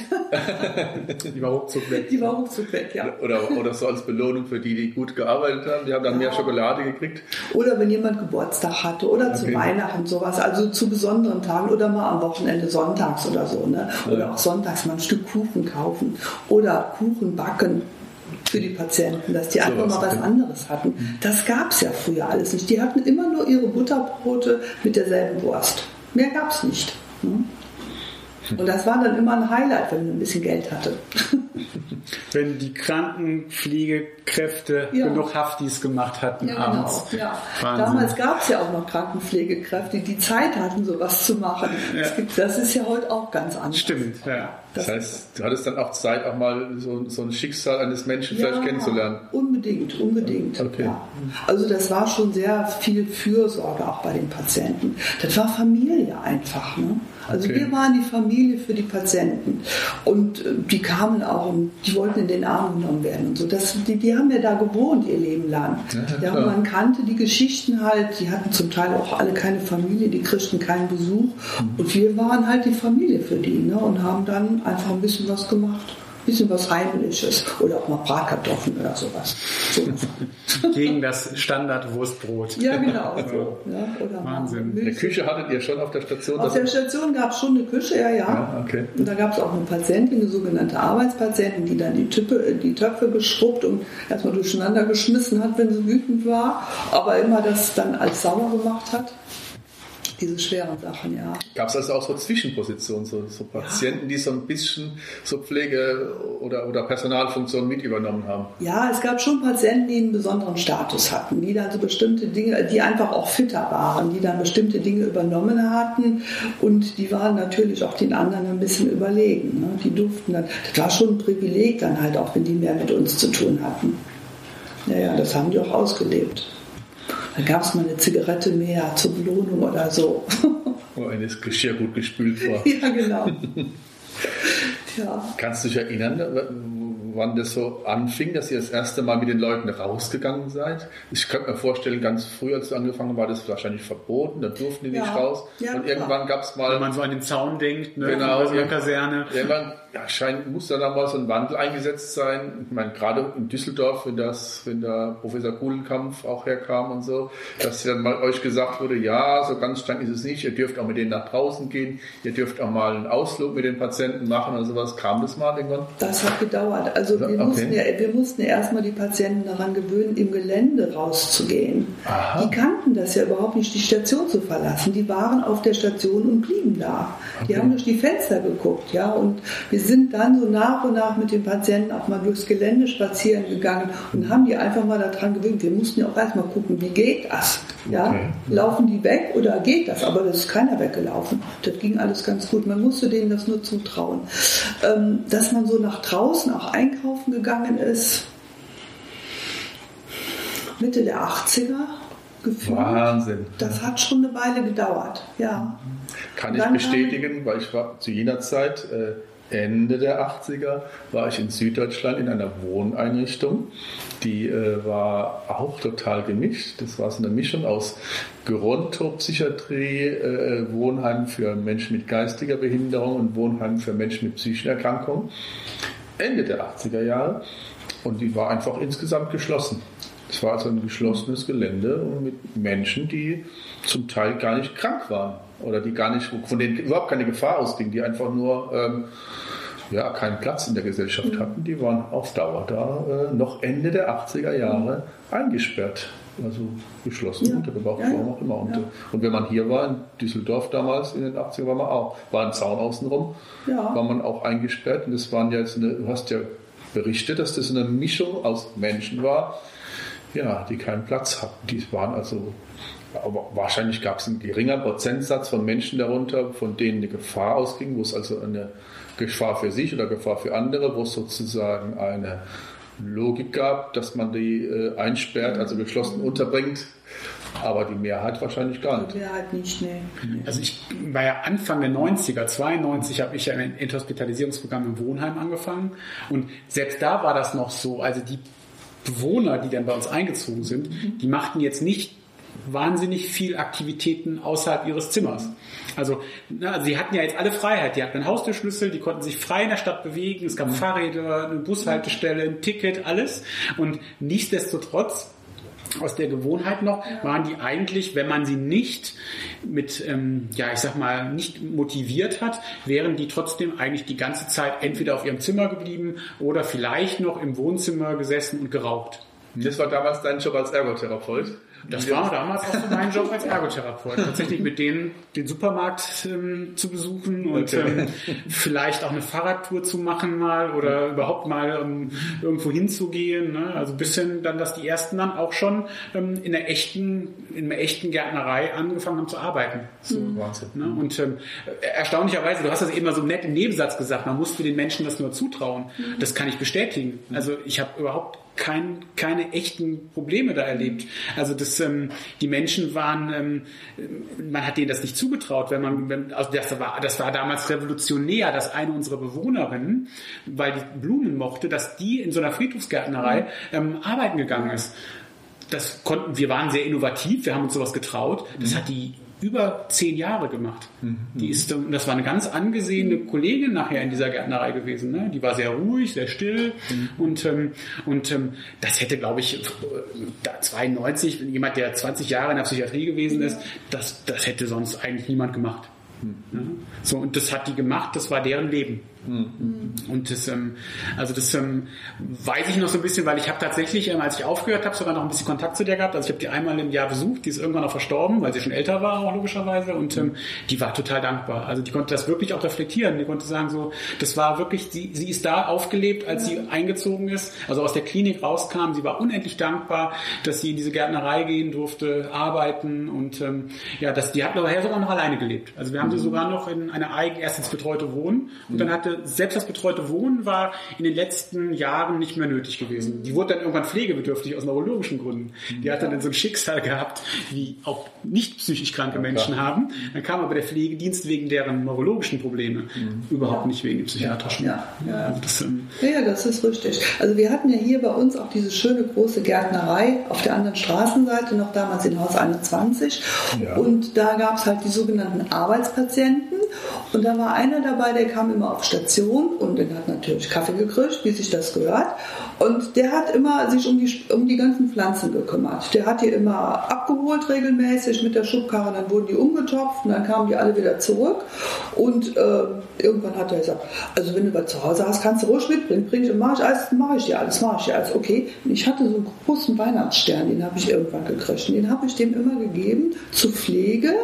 die war ruckzuck weg. Die war ruckzuck weg, ja. Oder, oder so als Belohnung für die, die gut gearbeitet haben. Die haben dann ja. mehr Schokolade gekriegt. Oder wenn jemand Geburtstag hatte oder okay. zu Weihnachten sowas. Also zu besonderen Tagen oder mal am Wochenende sonntags oder so. Ne? Oder ja. auch sonntags mal ein Stück Kuchen kaufen oder Kuchen backen für die Patienten, dass die so einfach mal was okay. anderes hatten. Mhm. Das gab es ja früher alles nicht. Die hatten immer nur ihre Butterbrote mit derselben Wurst. Mehr gab es nicht. Hm? Und das war dann immer ein Highlight, wenn man ein bisschen Geld hatte. Wenn die Krankenpflegekräfte ja. genug Haftis gemacht hatten ja, genau. abends. Genau. Ja. Damals gab es ja auch noch Krankenpflegekräfte, die Zeit hatten, sowas zu machen. Ja. Das, gibt, das, ist ja heute auch ganz anders. Stimmt, ja. Das, das heißt, du hattest dann auch Zeit, auch mal so, so ein Schicksal eines Menschen vielleicht kennenzulernen. Unbedingt, unbedingt. Okay. Also das war schon sehr viel Fürsorge auch bei den Patienten. Das war Familie einfach. Ne? Also okay. wir waren die Familie für die Patienten. Und äh, die kamen auch und die wollten in den Arm genommen werden und so. Das, die, die haben ja da gewohnt ihr Leben lang. Ja, ja, man kannte die Geschichten halt, die hatten zum Teil auch alle keine Familie, die kriegten keinen Besuch. Mhm. Und wir waren halt die Familie für die ne? und haben dann einfach ein bisschen was gemacht bisschen was Heimliches oder auch mal Bratkartoffeln oder sowas. So. Gegen das Standardwurstbrot. Ja, genau. So. Ja, Wahnsinn. Eine Küche hattet ihr schon auf der Station? Auf der Station gab es schon eine Küche, ja, ja. ja okay. Und da gab es auch eine Patientin, eine sogenannte Arbeitspatientin, die dann die, Tüppe, die Töpfe geschrubbt und erstmal durcheinander geschmissen hat, wenn sie wütend war, aber immer das dann als sauber gemacht hat. Diese schweren Sachen, ja. Gab es also auch so Zwischenpositionen, so, so Patienten, ja. die so ein bisschen so Pflege- oder, oder Personalfunktionen mit übernommen haben? Ja, es gab schon Patienten, die einen besonderen Status hatten, die dann so bestimmte Dinge, die einfach auch fitter waren, die dann bestimmte Dinge übernommen hatten und die waren natürlich auch den anderen ein bisschen überlegen. Ne? Die durften dann, das war schon ein Privileg dann halt auch, wenn die mehr mit uns zu tun hatten. Naja, das haben die auch ausgelebt. Dann gab es mal eine Zigarette mehr zur Belohnung oder so. Wo eines Geschirr gut gespült war. ja, genau. ja. Kannst du dich erinnern, wann das so anfing, dass ihr das erste Mal mit den Leuten rausgegangen seid. Ich könnte mir vorstellen, ganz früh, als du angefangen war das wahrscheinlich verboten, da durften die ja. nicht raus. Ja, und irgendwann gab es mal... Wenn man so an den Zaun denkt, ne? genau, in der Kaserne. Irgendwann ja, scheint, muss da dann mal so ein Wandel eingesetzt sein. Ich meine, gerade in Düsseldorf, wenn das, wenn der Professor Kuhlenkampf auch herkam und so, dass dann mal euch gesagt wurde, ja, so ganz streng ist es nicht, ihr dürft auch mit denen nach draußen gehen, ihr dürft auch mal einen Ausflug mit den Patienten machen oder sowas. Kam das mal irgendwann? Das hat gedauert. Also wir, okay. mussten ja, wir mussten erstmal die Patienten daran gewöhnen, im Gelände rauszugehen. Aha. Die kannten das ja überhaupt nicht, die Station zu verlassen. Die waren auf der Station und blieben da. Okay. Die haben durch die Fenster geguckt, ja, und wir sind dann so nach und nach mit den Patienten auch mal durchs Gelände spazieren gegangen und haben die einfach mal daran gewöhnt. Wir mussten ja auch erstmal gucken, wie geht das? Ja? Okay. Laufen die weg oder geht das? Aber das ist keiner weggelaufen. Das ging alles ganz gut. Man musste denen das nur zutrauen. Ähm, dass man so nach draußen auch einkaufen gegangen ist, Mitte der 80er, gefühlt. Wahnsinn. Das hat schon eine Weile gedauert, ja. Kann ich bestätigen, weil ich war zu jener Zeit äh, Ende der 80er war ich in Süddeutschland in einer Wohneinrichtung. Die äh, war auch total gemischt. Das war so eine Mischung aus Gerontopsychiatrie, äh, Wohnheim für Menschen mit geistiger Behinderung und Wohnheim für Menschen mit psychischen Erkrankungen. Ende der 80er Jahre. Und die war einfach insgesamt geschlossen. Es war also ein geschlossenes Gelände mit Menschen, die zum Teil gar nicht krank waren oder die gar nicht, von denen überhaupt keine Gefahr ausging, die einfach nur ähm, ja, keinen Platz in der Gesellschaft hatten, die waren auf Dauer da, äh, noch Ende der 80er Jahre eingesperrt. Also geschlossen, ja. untergebracht, ja, warum auch immer. Und, ja. und, wenn man hier war, in Düsseldorf damals, in den 80er war man auch, war ein Zaun außenrum, ja. war man auch eingesperrt. Und das waren ja jetzt eine, du hast ja berichtet, dass das eine Mischung aus Menschen war, ja, die keinen Platz hatten. Die waren also aber wahrscheinlich gab es einen geringer Prozentsatz von Menschen darunter, von denen eine Gefahr ausging, wo es also eine Gefahr für sich oder Gefahr für andere, wo es sozusagen eine Logik gab, dass man die äh, einsperrt, also geschlossen unterbringt. Aber die Mehrheit wahrscheinlich gar nicht. Die Mehrheit nicht, nee. Also ich war ja Anfang der 90er, 92 habe ich ja ein Enthospitalisierungsprogramm im Wohnheim angefangen. Und selbst da war das noch so, also die Bewohner, die dann bei uns eingezogen sind, die machten jetzt nicht wahnsinnig viel Aktivitäten außerhalb ihres Zimmers. Also, na, sie hatten ja jetzt alle Freiheit. Die hatten einen Haustürschlüssel, die konnten sich frei in der Stadt bewegen. Es gab mhm. Fahrräder, eine Bushaltestelle, ein Ticket, alles. Und nichtsdestotrotz aus der Gewohnheit noch, waren die eigentlich, wenn man sie nicht mit, ähm, ja, ich sag mal, nicht motiviert hat, wären die trotzdem eigentlich die ganze Zeit entweder auf ihrem Zimmer geblieben oder vielleicht noch im Wohnzimmer gesessen und geraubt. Das war damals dein Job als Ergotherapeut? Das war damals auch so mein Job als Ergotherapeut. Tatsächlich mit denen den Supermarkt ähm, zu besuchen und okay. ähm, vielleicht auch eine Fahrradtour zu machen mal oder überhaupt mal ähm, irgendwo hinzugehen. Ne? Also bisschen dann, dass die ersten dann auch schon ähm, in der echten, in der echten Gärtnerei angefangen haben zu arbeiten. So, mhm. Wahnsinn. Ne? Und ähm, erstaunlicherweise, du hast das eben mal so nett im Nebensatz gesagt, man muss für den Menschen das nur zutrauen. Mhm. Das kann ich bestätigen. Also ich habe überhaupt kein, keine echten Probleme da erlebt. Also das, ähm, die Menschen waren, ähm, man hat denen das nicht zugetraut, wenn man, wenn, also das war, das war damals revolutionär, dass eine unserer Bewohnerinnen, weil die Blumen mochte, dass die in so einer Friedhofsgärtnerei ähm, arbeiten gegangen ist. Das konnten, wir waren sehr innovativ, wir haben uns sowas getraut. Das mhm. hat die über zehn Jahre gemacht. Mhm. Die ist, das war eine ganz angesehene Kollegin nachher in dieser Gärtnerei gewesen. Ne? Die war sehr ruhig, sehr still mhm. und, ähm, und ähm, das hätte, glaube ich, 92, jemand, der 20 Jahre in der Psychiatrie gewesen ist, das, das hätte sonst eigentlich niemand gemacht. Mhm. So, und das hat die gemacht, das war deren Leben. Mhm. Und das, ähm, also das ähm, weiß ich noch so ein bisschen, weil ich habe tatsächlich, ähm, als ich aufgehört habe, sogar noch ein bisschen Kontakt zu der gehabt. Also ich habe die einmal im Jahr besucht, die ist irgendwann auch verstorben, weil sie schon älter war, auch logischerweise. Und ähm, die war total dankbar. Also die konnte das wirklich auch reflektieren. Die konnte sagen, so, das war wirklich, sie, sie ist da aufgelebt, als sie eingezogen ist, also aus der Klinik rauskam. Sie war unendlich dankbar, dass sie in diese Gärtnerei gehen durfte, arbeiten und ähm, ja, das, die hat nachher sogar noch alleine gelebt. Also wir haben sie mhm. sogar noch in eine eigen, erstens betreute Wohnen und dann hatte selbst das betreute Wohnen war in den letzten Jahren nicht mehr nötig gewesen. Die wurde dann irgendwann pflegebedürftig aus neurologischen Gründen. Die hat dann so ein Schicksal gehabt, wie auch nicht psychisch kranke ja, Menschen haben. Dann kam aber der Pflegedienst wegen deren neurologischen Probleme, mhm. überhaupt nicht wegen psychiatrischen. Ja, ja. Also das, ähm, ja, das ist richtig. Also wir hatten ja hier bei uns auch diese schöne große Gärtnerei auf der anderen Straßenseite, noch damals in Haus 21. Ja. Und da gab es halt die sogenannten Arbeitspatienten. Und da war einer dabei, der kam immer auf Station und der hat natürlich Kaffee gekriegt, wie sich das gehört. Und der hat immer sich um die, um die ganzen Pflanzen gekümmert. Der hat die immer abgeholt regelmäßig mit der Schubkarre, dann wurden die umgetopft und dann kamen die alle wieder zurück. Und äh, irgendwann hat er gesagt, also wenn du bei zu Hause hast, kannst du ruhig mitbringen, bring ich, mach ich alles, mach ich dir alles, mach ich dir alles. Okay, und ich hatte so einen großen Weihnachtsstern, den habe ich irgendwann gekriegt. Und den habe ich dem immer gegeben zur Pflege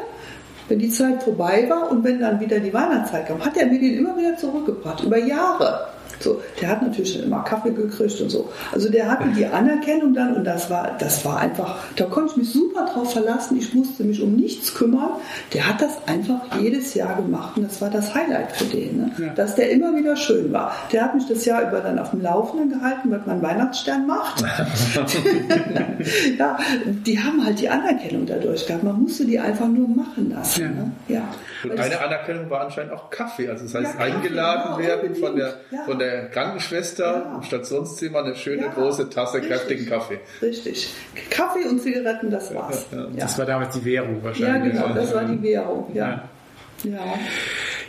wenn die Zeit vorbei war und wenn dann wieder die Weihnachtszeit kam, hat er mir den immer wieder zurückgebracht, über Jahre. So, der hat natürlich schon immer Kaffee gekriegt und so. Also der hatte die Anerkennung dann und das war, das war einfach, da konnte ich mich super drauf verlassen. Ich musste mich um nichts kümmern. Der hat das einfach jedes Jahr gemacht und das war das Highlight für den, ne? ja. dass der immer wieder schön war. Der hat mich das Jahr über dann auf dem Laufenden gehalten, was man Weihnachtsstern macht. ja, die haben halt die Anerkennung dadurch gehabt. Man musste die einfach nur machen lassen. Ja. Ne? ja. Und eine Anerkennung war anscheinend auch Kaffee. Also das heißt, ja, eingeladen genau, werden von der, von der Krankenschwester ja. im Stationszimmer eine schöne ja, große Tasse richtig, kräftigen Kaffee. Richtig. Kaffee und Zigaretten, das war's. Das war damals die Währung wahrscheinlich. Ja, genau, das war die Währung, ja. ja.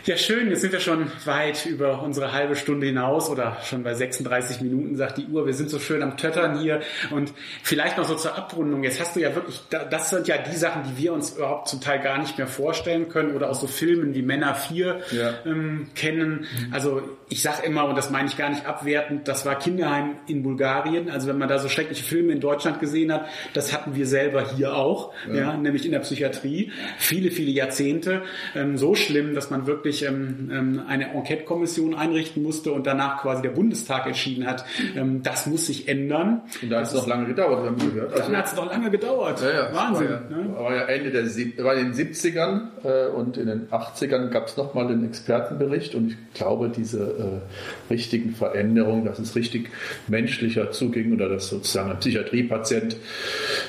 Ja, schön. Jetzt sind wir schon weit über unsere halbe Stunde hinaus oder schon bei 36 Minuten, sagt die Uhr. Wir sind so schön am Töttern hier. Und vielleicht noch so zur Abrundung. Jetzt hast du ja wirklich, das sind ja die Sachen, die wir uns überhaupt zum Teil gar nicht mehr vorstellen können oder aus so Filmen wie Männer 4 ja. ähm, kennen. Also ich sage immer, und das meine ich gar nicht abwertend, das war Kinderheim in Bulgarien. Also wenn man da so schreckliche Filme in Deutschland gesehen hat, das hatten wir selber hier auch, ja. ja nämlich in der Psychiatrie. Viele, viele Jahrzehnte. Ähm, so schlimm, dass man wirklich wirklich ähm, ähm, eine Enquete-Kommission einrichten musste und danach quasi der Bundestag entschieden hat, ähm, das muss sich ändern. Und da hat es noch lange gedauert, haben wir gehört. Also, dann hat es noch lange gedauert. Ja, ja, Wahnsinn. War ja, ne? war ja Ende der war in den 70ern äh, und in den 80ern gab es nochmal den Expertenbericht und ich glaube, diese äh, richtigen Veränderungen, dass es richtig menschlicher zuging oder dass sozusagen ein Psychiatriepatient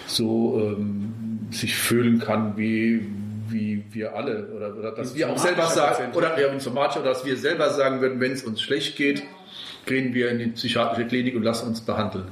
so ähm, sich fühlen kann wie wie wir alle oder, oder dass wir auch selber sagen oder ja, somatisch oder dass wir selber sagen würden, wenn es uns schlecht geht, gehen wir in die psychiatrische Klinik und lassen uns behandeln.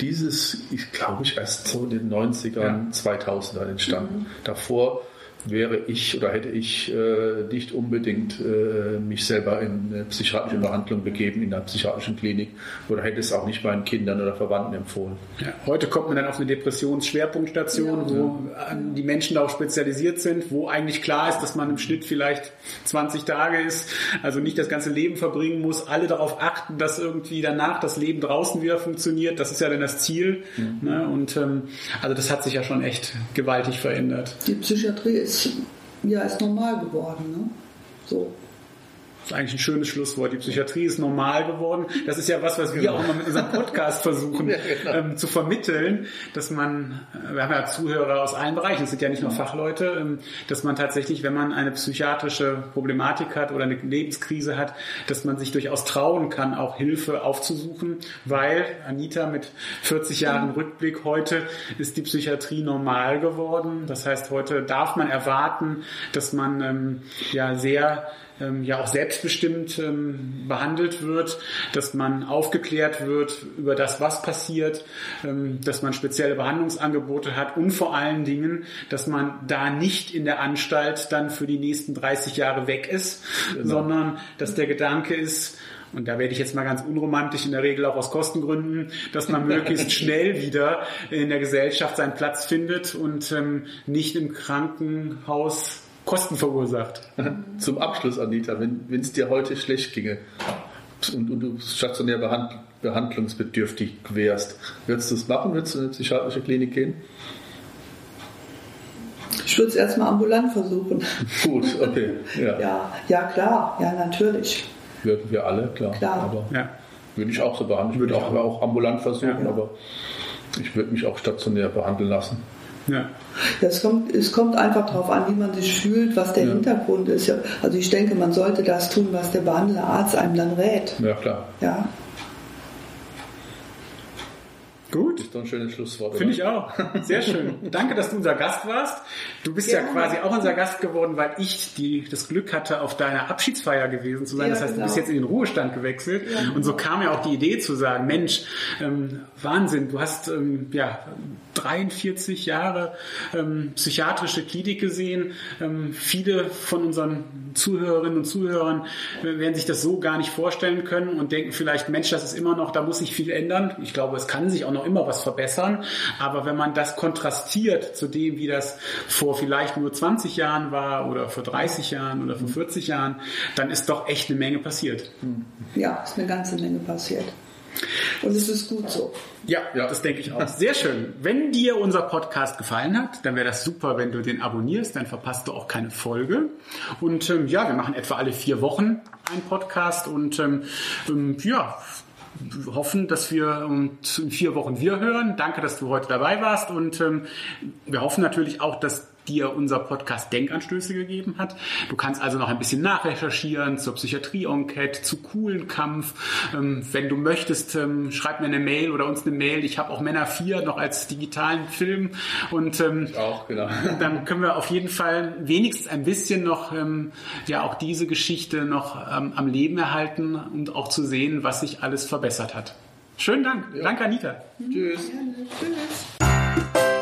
Dieses ist, glaube ich, erst so in den 90ern, ja. 2000ern entstanden. Mhm. Davor wäre ich oder hätte ich äh, nicht unbedingt äh, mich selber in eine psychiatrische Behandlung begeben, in einer psychiatrischen Klinik oder hätte es auch nicht meinen Kindern oder Verwandten empfohlen. Ja, heute kommt man dann auf eine Depressionsschwerpunktstation, ja. wo ja. die Menschen darauf spezialisiert sind, wo eigentlich klar ist, dass man im Schnitt vielleicht 20 Tage ist, also nicht das ganze Leben verbringen muss, alle darauf achten, dass irgendwie danach das Leben draußen wieder funktioniert. Das ist ja dann das Ziel. Mhm. Ne? Und ähm, also das hat sich ja schon echt gewaltig verändert. Die Psychiatrie ist ist, ja, ist normal geworden. Ne? So. Das ist eigentlich ein schönes Schlusswort. Die Psychiatrie ist normal geworden. Das ist ja was, was wir genau. auch immer mit unserem Podcast versuchen ja, genau. ähm, zu vermitteln, dass man, äh, wir haben ja Zuhörer aus allen Bereichen, es sind ja nicht nur Fachleute, ähm, dass man tatsächlich, wenn man eine psychiatrische Problematik hat oder eine Lebenskrise hat, dass man sich durchaus trauen kann, auch Hilfe aufzusuchen, weil Anita mit 40 Jahren Rückblick heute ist die Psychiatrie normal geworden. Das heißt, heute darf man erwarten, dass man ähm, ja sehr ähm, ja auch selbstbestimmt ähm, behandelt wird, dass man aufgeklärt wird über das, was passiert, ähm, dass man spezielle Behandlungsangebote hat und vor allen Dingen, dass man da nicht in der Anstalt dann für die nächsten 30 Jahre weg ist, genau. sondern dass der Gedanke ist, und da werde ich jetzt mal ganz unromantisch, in der Regel auch aus Kostengründen, dass man möglichst schnell wieder in der Gesellschaft seinen Platz findet und ähm, nicht im Krankenhaus Kosten verursacht. Zum Abschluss, Anita, wenn es dir heute schlecht ginge und, und du stationär behand, behandlungsbedürftig wärst, würdest du es machen? Würdest du in eine psychiatrische Klinik gehen? Ich würde es erstmal ambulant versuchen. Gut, okay. Ja. ja, ja, klar, ja, natürlich. Würden wir alle, klar. klar. Aber ja. würde ich auch so behandeln. Ich würde auch, auch ambulant versuchen, ja. aber ich würde mich auch stationär behandeln lassen. Ja. Es, kommt, es kommt einfach darauf an, wie man sich fühlt, was der ja. Hintergrund ist. Also ich denke, man sollte das tun, was der behandelnde Arzt einem dann rät. Ja, klar. Ja. Gut. Das ist doch ein schönes Schlusswort. Finde ich auch. Sehr schön. Danke, dass du unser Gast warst. Du bist ja, ja quasi auch unser Gast geworden, weil ich die, das Glück hatte, auf deiner Abschiedsfeier gewesen zu sein. Ja, das heißt, genau. du bist genau. jetzt in den Ruhestand gewechselt. Ja. Und so kam ja auch die Idee zu sagen, Mensch, ähm, Wahnsinn, du hast ähm, ja 43 Jahre ähm, psychiatrische Klinik gesehen. Ähm, viele von unseren Zuhörerinnen und Zuhörern werden sich das so gar nicht vorstellen können und denken vielleicht, Mensch, das ist immer noch, da muss sich viel ändern. Ich glaube, es kann sich auch noch immer was verbessern. Aber wenn man das kontrastiert zu dem, wie das vor vielleicht nur 20 Jahren war oder vor 30 Jahren oder vor 40 Jahren, dann ist doch echt eine Menge passiert. Ja, ist eine ganze Menge passiert. Und es ist gut so. Ja, ja, das denke ich auch. Sehr schön. Wenn dir unser Podcast gefallen hat, dann wäre das super, wenn du den abonnierst, dann verpasst du auch keine Folge. Und ähm, ja, wir machen etwa alle vier Wochen einen Podcast und ähm, ähm ja, hoffen, dass wir ähm, in vier Wochen wir hören. Danke, dass du heute dabei warst und ähm, wir hoffen natürlich auch, dass dir unser Podcast Denkanstöße gegeben hat. Du kannst also noch ein bisschen nachrecherchieren zur Psychiatrie-Enquete, zu coolen Kampf. Ähm, wenn du möchtest, ähm, schreib mir eine Mail oder uns eine Mail. Ich habe auch Männer 4 noch als digitalen Film und ähm, ich auch, genau. dann können wir auf jeden Fall wenigstens ein bisschen noch ähm, ja auch diese Geschichte noch ähm, am Leben erhalten und auch zu sehen, was sich alles verbessert hat. Schönen Dank. Ja. Danke, Anita. Tschüss. Ja, tschüss.